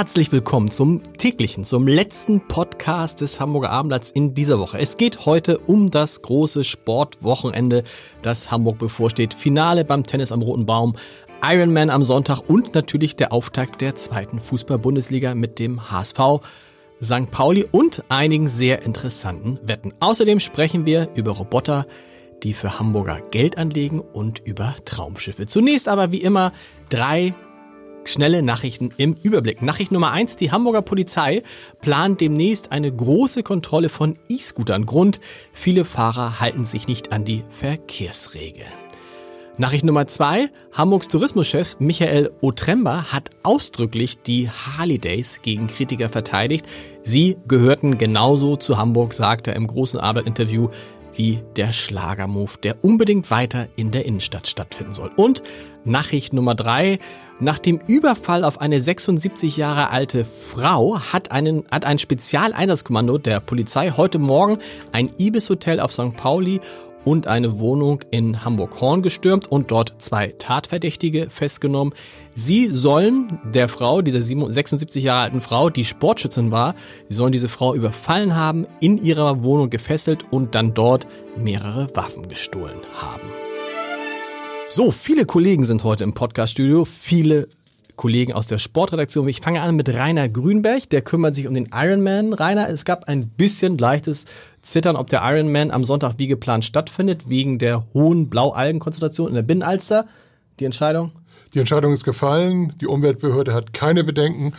Herzlich willkommen zum täglichen, zum letzten Podcast des Hamburger Abendblatts in dieser Woche. Es geht heute um das große Sportwochenende, das Hamburg bevorsteht. Finale beim Tennis am Roten Baum, Ironman am Sonntag und natürlich der Auftakt der zweiten Fußball-Bundesliga mit dem HSV, St. Pauli und einigen sehr interessanten Wetten. Außerdem sprechen wir über Roboter, die für Hamburger Geld anlegen und über Traumschiffe. Zunächst aber wie immer drei Schnelle Nachrichten im Überblick. Nachricht Nummer eins: Die Hamburger Polizei plant demnächst eine große Kontrolle von E-Scootern. Grund, viele Fahrer halten sich nicht an die Verkehrsregeln. Nachricht Nummer zwei: Hamburgs Tourismuschef Michael Otremba hat ausdrücklich die Harley Days gegen Kritiker verteidigt. Sie gehörten genauso zu Hamburg, sagte er im großen Arbeit-Interview, wie der Schlagermove, der unbedingt weiter in der Innenstadt stattfinden soll. Und Nachricht Nummer drei. Nach dem Überfall auf eine 76 Jahre alte Frau hat, einen, hat ein Spezialeinsatzkommando der Polizei heute Morgen ein Ibis-Hotel auf St. Pauli und eine Wohnung in Hamburg-Horn gestürmt und dort zwei Tatverdächtige festgenommen. Sie sollen der Frau, dieser 76 Jahre alten Frau, die Sportschützin war, sie sollen diese Frau überfallen haben, in ihrer Wohnung gefesselt und dann dort mehrere Waffen gestohlen haben. So, viele Kollegen sind heute im Podcaststudio, viele Kollegen aus der Sportredaktion. Ich fange an mit Rainer Grünberg, der kümmert sich um den Ironman. Rainer, es gab ein bisschen leichtes Zittern, ob der Ironman am Sonntag wie geplant stattfindet, wegen der hohen Blaualgenkonzentration in der Binnenalster. Die Entscheidung? Die Entscheidung ist gefallen. Die Umweltbehörde hat keine Bedenken.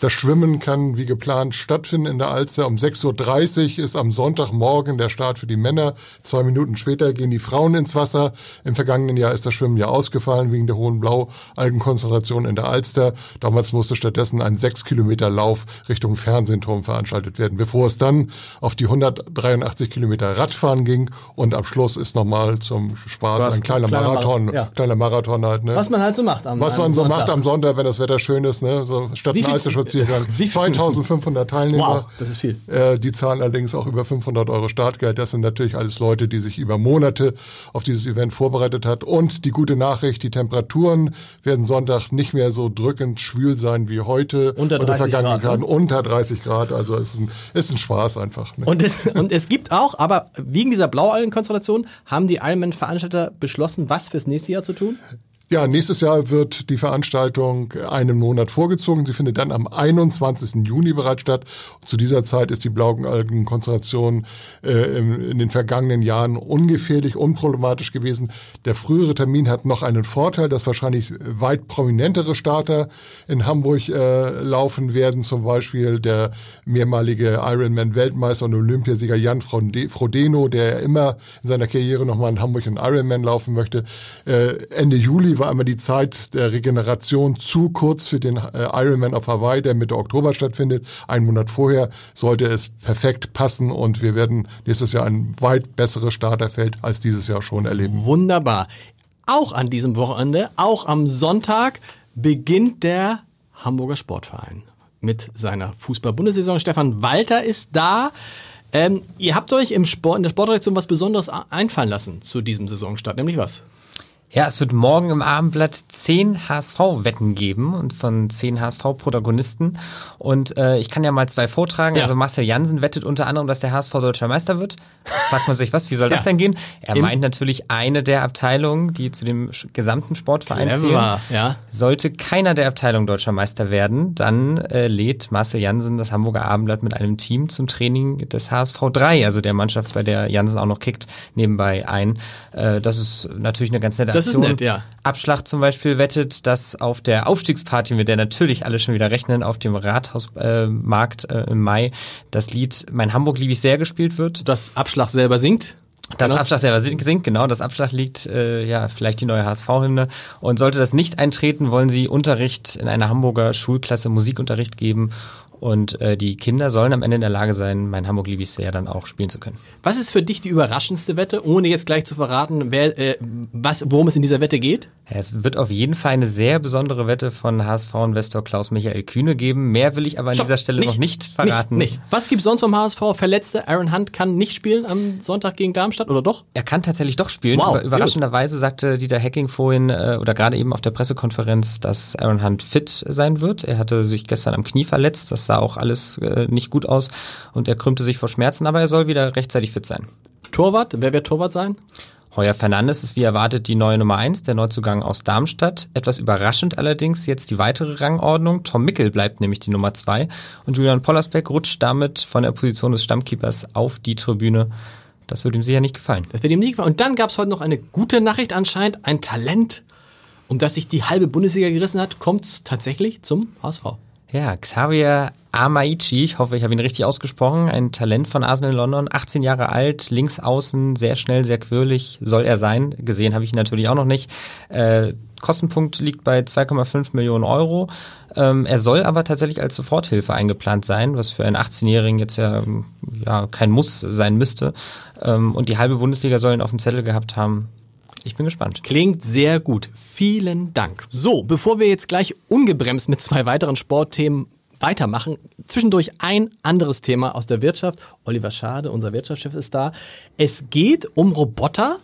Das Schwimmen kann wie geplant stattfinden in der Alster. Um 6.30 Uhr ist am Sonntagmorgen der Start für die Männer. Zwei Minuten später gehen die Frauen ins Wasser. Im vergangenen Jahr ist das Schwimmen ja ausgefallen wegen der hohen Blaualgenkonzentration in der Alster. Damals musste stattdessen ein 6 Kilometer Lauf Richtung Fernsehturm veranstaltet werden, bevor es dann auf die 183 Kilometer Radfahren ging. Und am Schluss ist nochmal zum Spaß ein kleiner, kleiner Marathon. Mar ja. Kleiner Marathon halt, ne? Was man halt so macht am Was man so Sonntag. macht am Sonntag, wenn das Wetter schön ist, ne? So statt ein Alsterspaziergang. 2500 Teilnehmer. Wow, das ist viel. Äh, die zahlen allerdings auch über 500 Euro Startgeld. Das sind natürlich alles Leute, die sich über Monate auf dieses Event vorbereitet hat. Und die gute Nachricht, die Temperaturen werden Sonntag nicht mehr so drückend schwül sein wie heute. Unter 30 Grad. Grad ne? Unter 30 Grad. Also es ist ein, ist ein Spaß einfach. Ne? Und, es, und es gibt auch, aber wegen dieser Blaualgenkonstellation haben die Ironman-Veranstalter beschlossen, was fürs nächste Jahr zu tun? Ja, nächstes Jahr wird die Veranstaltung einen Monat vorgezogen. Sie findet dann am 21. Juni bereits statt. zu dieser Zeit ist die Blaualgenkonzentration äh, in den vergangenen Jahren ungefährlich, unproblematisch gewesen. Der frühere Termin hat noch einen Vorteil, dass wahrscheinlich weit prominentere Starter in Hamburg äh, laufen werden. Zum Beispiel der mehrmalige Ironman-Weltmeister und Olympiasieger Jan Frodeno, der immer in seiner Karriere nochmal in Hamburg einen Ironman laufen möchte. Äh, Ende Juli war einmal die Zeit der Regeneration zu kurz für den äh, Ironman auf Hawaii, der Mitte Oktober stattfindet. Einen Monat vorher sollte es perfekt passen und wir werden nächstes Jahr ein weit besseres Starterfeld als dieses Jahr schon erleben. Wunderbar. Auch an diesem Wochenende, auch am Sonntag, beginnt der Hamburger Sportverein mit seiner Fußball-Bundessaison. Stefan Walter ist da. Ähm, ihr habt euch im Sport, in der Sportredaktion was Besonderes einfallen lassen zu diesem Saisonstart, nämlich was? Ja, es wird morgen im Abendblatt zehn HSV-Wetten geben und von zehn HSV-Protagonisten. Und äh, ich kann ja mal zwei vortragen. Ja. Also Marcel Jansen wettet unter anderem, dass der HSV deutscher Meister wird. Jetzt fragt man sich, was, wie soll das denn gehen? Er Im meint natürlich eine der Abteilungen, die zu dem gesamten Sportverein zählen. Ja. Sollte keiner der Abteilungen deutscher Meister werden, dann äh, lädt Marcel Jansen das Hamburger Abendblatt mit einem Team zum Training des HSV 3, also der Mannschaft, bei der Jansen auch noch kickt, nebenbei ein. Äh, das ist natürlich eine ganz nette das ist nett, ja. Abschlag zum Beispiel wettet, dass auf der Aufstiegsparty, mit der natürlich alle schon wieder rechnen, auf dem Rathausmarkt äh, äh, im Mai, das Lied Mein Hamburg liebe ich sehr gespielt wird. Das Abschlag selber singt? Das genau. Abschlag selber sinkt, genau. Das Abschlag liegt äh, ja vielleicht die neue HSV-Hymne. Und sollte das nicht eintreten, wollen sie Unterricht in einer Hamburger Schulklasse Musikunterricht geben und äh, die Kinder sollen am Ende in der Lage sein, mein Hamburg liebe ich sehr dann auch spielen zu können. Was ist für dich die überraschendste Wette, ohne jetzt gleich zu verraten, wer, äh, was, worum es in dieser Wette geht? Ja, es wird auf jeden Fall eine sehr besondere Wette von HSV-Investor Klaus-Michael Kühne geben. Mehr will ich aber an Stopp, dieser Stelle nicht, noch nicht verraten. Nicht, nicht. Was gibt's sonst vom HSV? Verletzte? Aaron Hunt kann nicht spielen am Sonntag gegen Darmstadt oder doch? Er kann tatsächlich doch spielen. Wow, Überraschenderweise sagte Dieter Hacking vorhin äh, oder gerade eben auf der Pressekonferenz, dass Aaron Hunt fit sein wird. Er hatte sich gestern am Knie verletzt. Das sah auch alles äh, nicht gut aus und er krümmte sich vor Schmerzen, aber er soll wieder rechtzeitig fit sein. Torwart, wer wird Torwart sein? Heuer Fernandes ist wie erwartet die neue Nummer eins, der Neuzugang aus Darmstadt. Etwas überraschend allerdings jetzt die weitere Rangordnung. Tom Mickel bleibt nämlich die Nummer zwei und Julian Pollersbeck rutscht damit von der Position des Stammkeepers auf die Tribüne. Das wird ihm sicher nicht gefallen. Das wird ihm nicht gefallen. Und dann gab es heute noch eine gute Nachricht anscheinend. Ein Talent, um das sich die halbe Bundesliga gerissen hat, kommt tatsächlich zum HSV. Ja, Xavier Amaichi, ich hoffe, ich habe ihn richtig ausgesprochen, ein Talent von Arsenal in London, 18 Jahre alt, links außen, sehr schnell, sehr quirlig soll er sein. Gesehen habe ich ihn natürlich auch noch nicht. Äh, Kostenpunkt liegt bei 2,5 Millionen Euro. Ähm, er soll aber tatsächlich als Soforthilfe eingeplant sein, was für einen 18-Jährigen jetzt ja, ja kein Muss sein müsste. Ähm, und die halbe Bundesliga soll ihn auf dem Zettel gehabt haben. Ich bin gespannt. Klingt sehr gut. Vielen Dank. So, bevor wir jetzt gleich ungebremst mit zwei weiteren Sportthemen weitermachen, zwischendurch ein anderes Thema aus der Wirtschaft. Oliver Schade, unser Wirtschaftschef, ist da. Es geht um Roboter,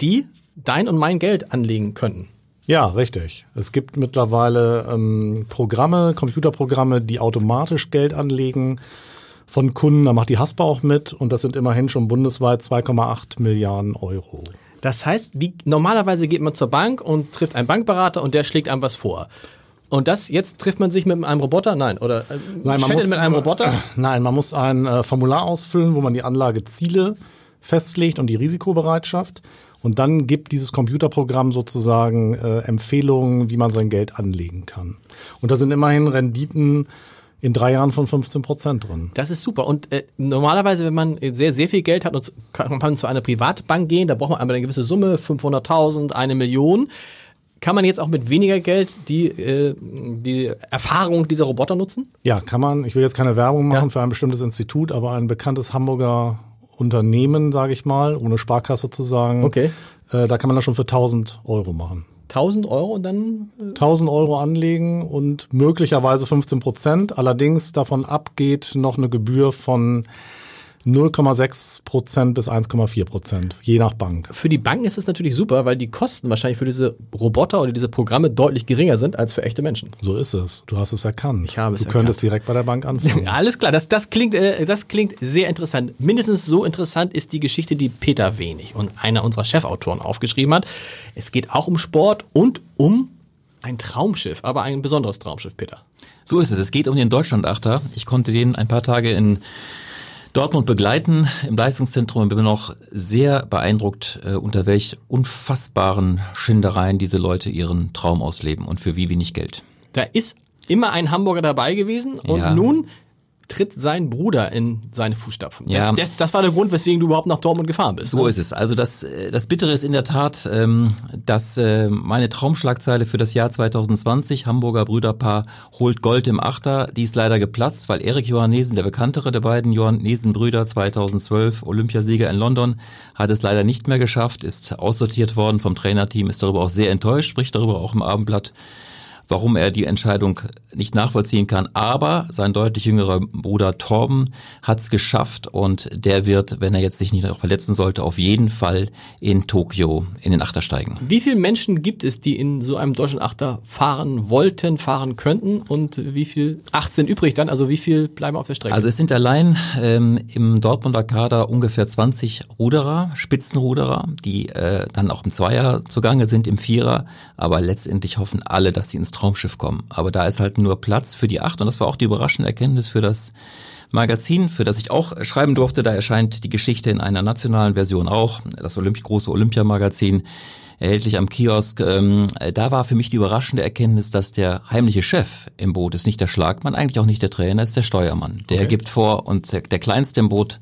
die dein und mein Geld anlegen können. Ja, richtig. Es gibt mittlerweile ähm, Programme, Computerprogramme, die automatisch Geld anlegen von Kunden. Da macht die Haspa auch mit und das sind immerhin schon bundesweit 2,8 Milliarden Euro. Das heißt, wie, normalerweise geht man zur Bank und trifft einen Bankberater und der schlägt einem was vor. Und das, jetzt trifft man sich mit einem Roboter? Nein, oder äh, nein, man muss, mit einem Roboter? Äh, nein, man muss ein äh, Formular ausfüllen, wo man die Anlageziele festlegt und die Risikobereitschaft. Und dann gibt dieses Computerprogramm sozusagen äh, Empfehlungen, wie man sein Geld anlegen kann. Und da sind immerhin Renditen in drei Jahren von 15 Prozent drin. Das ist super. Und äh, normalerweise, wenn man sehr, sehr viel Geld hat, und kann man zu einer Privatbank gehen, da braucht man einmal eine gewisse Summe, 500.000, eine Million. Kann man jetzt auch mit weniger Geld die, äh, die Erfahrung dieser Roboter nutzen? Ja, kann man. Ich will jetzt keine Werbung machen ja. für ein bestimmtes Institut, aber ein bekanntes Hamburger Unternehmen, sage ich mal, ohne Sparkasse zu sagen, okay. Äh, da kann man das schon für 1000 Euro machen. 1000 Euro und dann? Äh 1000 Euro anlegen und möglicherweise 15 Prozent. Allerdings davon abgeht noch eine Gebühr von 0,6 Prozent bis 1,4 Prozent, je nach Bank. Für die Banken ist das natürlich super, weil die Kosten wahrscheinlich für diese Roboter oder diese Programme deutlich geringer sind als für echte Menschen. So ist es. Du hast es erkannt. Ich habe es Du erkannt. könntest direkt bei der Bank anfangen. Alles klar, das, das, klingt, äh, das klingt sehr interessant. Mindestens so interessant ist die Geschichte, die Peter Wenig und einer unserer Chefautoren aufgeschrieben hat. Es geht auch um Sport und um ein Traumschiff, aber ein besonderes Traumschiff, Peter. So ist es. Es geht um den Deutschlandachter. Ich konnte den ein paar Tage in Dortmund begleiten im Leistungszentrum und bin noch sehr beeindruckt, äh, unter welch unfassbaren Schindereien diese Leute ihren Traum ausleben und für wie wenig Geld. Da ist immer ein Hamburger dabei gewesen und ja. nun tritt sein Bruder in seine Fußstapfen. Das, ja. das, das war der Grund, weswegen du überhaupt nach Dortmund gefahren bist. So ne? ist es. Also das, äh, das Bittere ist in der Tat, ähm, dass äh, meine Traumschlagzeile für das Jahr 2020, Hamburger Brüderpaar holt Gold im Achter, die ist leider geplatzt, weil Erik Johannesen, der bekanntere der beiden Johannesen-Brüder 2012, Olympiasieger in London, hat es leider nicht mehr geschafft, ist aussortiert worden vom Trainerteam, ist darüber auch sehr enttäuscht, spricht darüber auch im Abendblatt warum er die Entscheidung nicht nachvollziehen kann. Aber sein deutlich jüngerer Bruder Torben hat es geschafft und der wird, wenn er jetzt sich nicht noch verletzen sollte, auf jeden Fall in Tokio in den Achter steigen. Wie viele Menschen gibt es, die in so einem deutschen Achter fahren wollten, fahren könnten und wie viel, 18 übrig dann, also wie viel bleiben auf der Strecke? Also es sind allein ähm, im Dortmunder Kader ungefähr 20 Ruderer, Spitzenruderer, die äh, dann auch im Zweier zugange sind, im Vierer, aber letztendlich hoffen alle, dass sie ins Traumschiff kommen. Aber da ist halt nur Platz für die acht und das war auch die überraschende Erkenntnis für das Magazin, für das ich auch schreiben durfte. Da erscheint die Geschichte in einer nationalen Version auch, das Olymp große Olympiamagazin erhältlich am Kiosk. Ähm, da war für mich die überraschende Erkenntnis, dass der heimliche Chef im Boot ist nicht der Schlagmann, eigentlich auch nicht der Trainer, ist der Steuermann. Der okay. gibt vor und der, der kleinste im Boot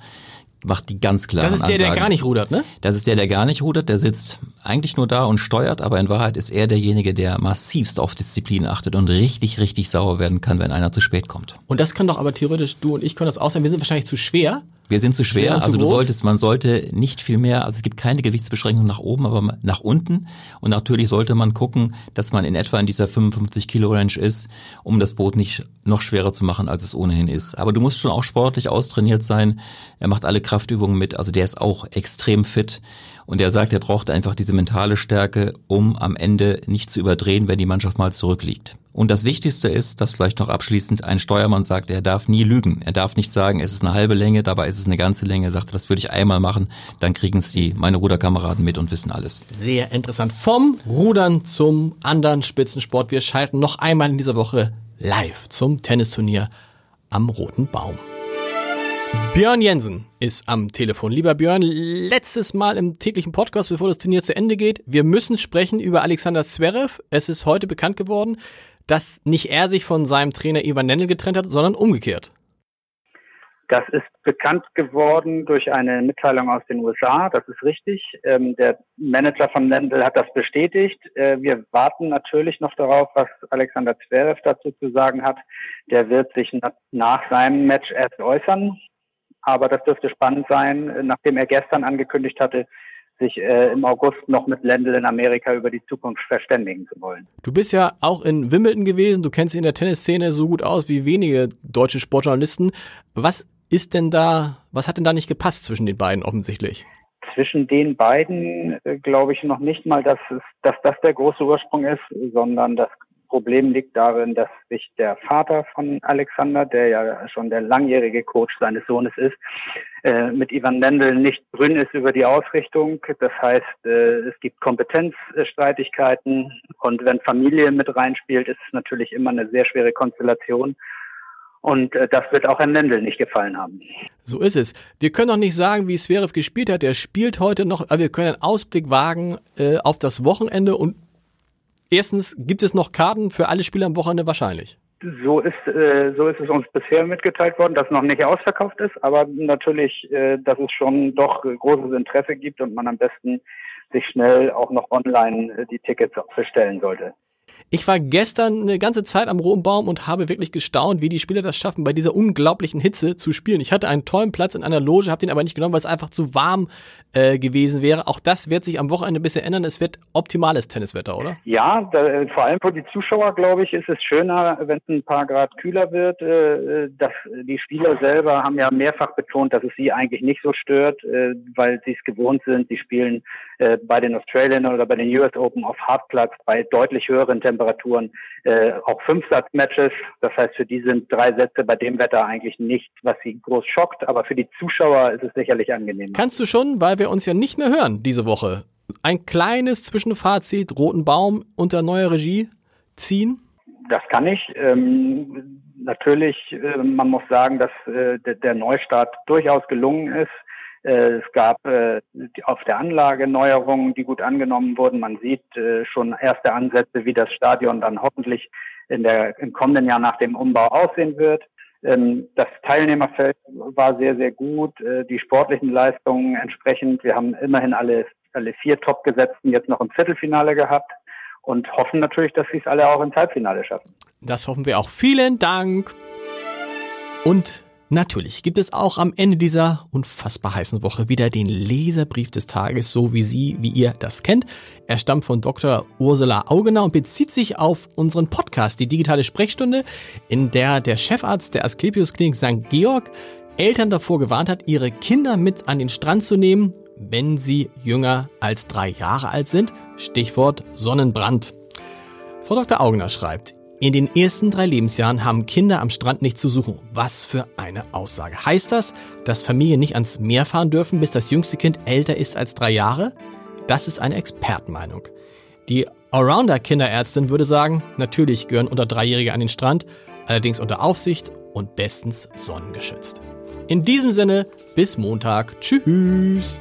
macht die ganz klar. Das ist der, Ansagen. der gar nicht rudert, ne? Das ist der, der gar nicht rudert. Der sitzt eigentlich nur da und steuert, aber in Wahrheit ist er derjenige, der massivst auf Disziplin achtet und richtig, richtig sauer werden kann, wenn einer zu spät kommt. Und das kann doch aber theoretisch, du und ich können das auch sein. Wir sind wahrscheinlich zu schwer. Wir sind zu schwer, Schwer und zu also du solltest, man sollte nicht viel mehr, also es gibt keine Gewichtsbeschränkung nach oben, aber nach unten. Und natürlich sollte man gucken, dass man in etwa in dieser 55 Kilo Range ist, um das Boot nicht noch schwerer zu machen, als es ohnehin ist. Aber du musst schon auch sportlich austrainiert sein. Er macht alle Kraftübungen mit, also der ist auch extrem fit. Und er sagt, er braucht einfach diese mentale Stärke, um am Ende nicht zu überdrehen, wenn die Mannschaft mal zurückliegt. Und das Wichtigste ist, dass vielleicht noch abschließend ein Steuermann sagt, er darf nie lügen. Er darf nicht sagen, es ist eine halbe Länge, dabei ist es eine ganze Länge. Er sagt, das würde ich einmal machen, dann kriegen es die, meine Ruderkameraden mit und wissen alles. Sehr interessant. Vom Rudern zum anderen Spitzensport. Wir schalten noch einmal in dieser Woche live zum Tennisturnier am Roten Baum. Björn Jensen ist am Telefon. Lieber Björn, letztes Mal im täglichen Podcast, bevor das Turnier zu Ende geht. Wir müssen sprechen über Alexander Zverev. Es ist heute bekannt geworden, dass nicht er sich von seinem Trainer Ivan Lendl getrennt hat, sondern umgekehrt. Das ist bekannt geworden durch eine Mitteilung aus den USA. Das ist richtig. Ähm, der Manager von Lendl hat das bestätigt. Äh, wir warten natürlich noch darauf, was Alexander Zverev dazu zu sagen hat. Der wird sich na nach seinem Match erst äußern. Aber das dürfte spannend sein, nachdem er gestern angekündigt hatte, sich äh, im August noch mit Lendl in Amerika über die Zukunft verständigen zu wollen. Du bist ja auch in Wimbledon gewesen. Du kennst dich in der Tennisszene so gut aus wie wenige deutsche Sportjournalisten. Was ist denn da, was hat denn da nicht gepasst zwischen den beiden offensichtlich? Zwischen den beiden äh, glaube ich noch nicht mal, dass, es, dass das der große Ursprung ist, sondern das Problem liegt darin, dass sich der Vater von Alexander, der ja schon der langjährige Coach seines Sohnes ist, äh, mit Ivan Lendl nicht grün ist über die Ausrichtung. Das heißt, äh, es gibt Kompetenzstreitigkeiten und wenn Familie mit reinspielt, ist es natürlich immer eine sehr schwere Konstellation. Und äh, das wird auch Herrn Lendl nicht gefallen haben. So ist es. Wir können noch nicht sagen, wie Zverev gespielt hat. Er spielt heute noch, aber wir können einen Ausblick wagen auf das Wochenende. Und erstens, gibt es noch Karten für alle Spieler am Wochenende wahrscheinlich? So ist, äh, so ist es uns bisher mitgeteilt worden, dass noch nicht ausverkauft ist, aber natürlich, äh, dass es schon doch großes Interesse gibt und man am besten sich schnell auch noch online äh, die Tickets bestellen sollte. Ich war gestern eine ganze Zeit am Baum und habe wirklich gestaunt, wie die Spieler das schaffen, bei dieser unglaublichen Hitze zu spielen. Ich hatte einen tollen Platz in einer Loge, habe den aber nicht genommen, weil es einfach zu warm äh, gewesen wäre. Auch das wird sich am Wochenende ein bisschen ändern. Es wird optimales Tenniswetter, oder? Ja, da, äh, vor allem für die Zuschauer, glaube ich, ist es schöner, wenn es ein paar Grad kühler wird. Äh, dass die Spieler selber haben ja mehrfach betont, dass es sie eigentlich nicht so stört, äh, weil sie es gewohnt sind. Sie spielen äh, bei den Australian oder bei den US Open auf Hartplatz bei deutlich höheren Temperaturen äh, auch Fünfsatzmatches. Das heißt, für die sind drei Sätze bei dem Wetter eigentlich nichts, was sie groß schockt. Aber für die Zuschauer ist es sicherlich angenehm. Kannst du schon, weil wir uns ja nicht mehr hören diese Woche, ein kleines Zwischenfazit Roten Baum unter neuer Regie ziehen? Das kann ich. Ähm, natürlich, äh, man muss sagen, dass äh, der, der Neustart durchaus gelungen ist. Äh, es gab äh, auf der Anlage Neuerungen, die gut angenommen wurden. Man sieht äh, schon erste Ansätze, wie das Stadion dann hoffentlich in der, im kommenden Jahr nach dem Umbau aussehen wird. Ähm, das Teilnehmerfeld war sehr, sehr gut. Die sportlichen Leistungen entsprechend. Wir haben immerhin alle, alle vier Topgesetzten jetzt noch im Viertelfinale gehabt und hoffen natürlich, dass sie es alle auch ins Halbfinale schaffen. Das hoffen wir auch. Vielen Dank. Und natürlich gibt es auch am Ende dieser unfassbar heißen Woche wieder den Leserbrief des Tages, so wie Sie, wie ihr das kennt. Er stammt von Dr. Ursula Augener und bezieht sich auf unseren Podcast, die digitale Sprechstunde, in der der Chefarzt der Asklepios Klinik St. Georg Eltern davor gewarnt hat, ihre Kinder mit an den Strand zu nehmen, wenn sie jünger als drei Jahre alt sind. Stichwort Sonnenbrand. Frau Dr. Augener schreibt, in den ersten drei Lebensjahren haben Kinder am Strand nicht zu suchen. Was für eine Aussage. Heißt das, dass Familien nicht ans Meer fahren dürfen, bis das jüngste Kind älter ist als drei Jahre? Das ist eine Expertenmeinung. Die Allrounder-Kinderärztin würde sagen, natürlich gehören unter Dreijährige an den Strand, allerdings unter Aufsicht und bestens sonnengeschützt. In diesem Sinne, bis Montag. Tschüss.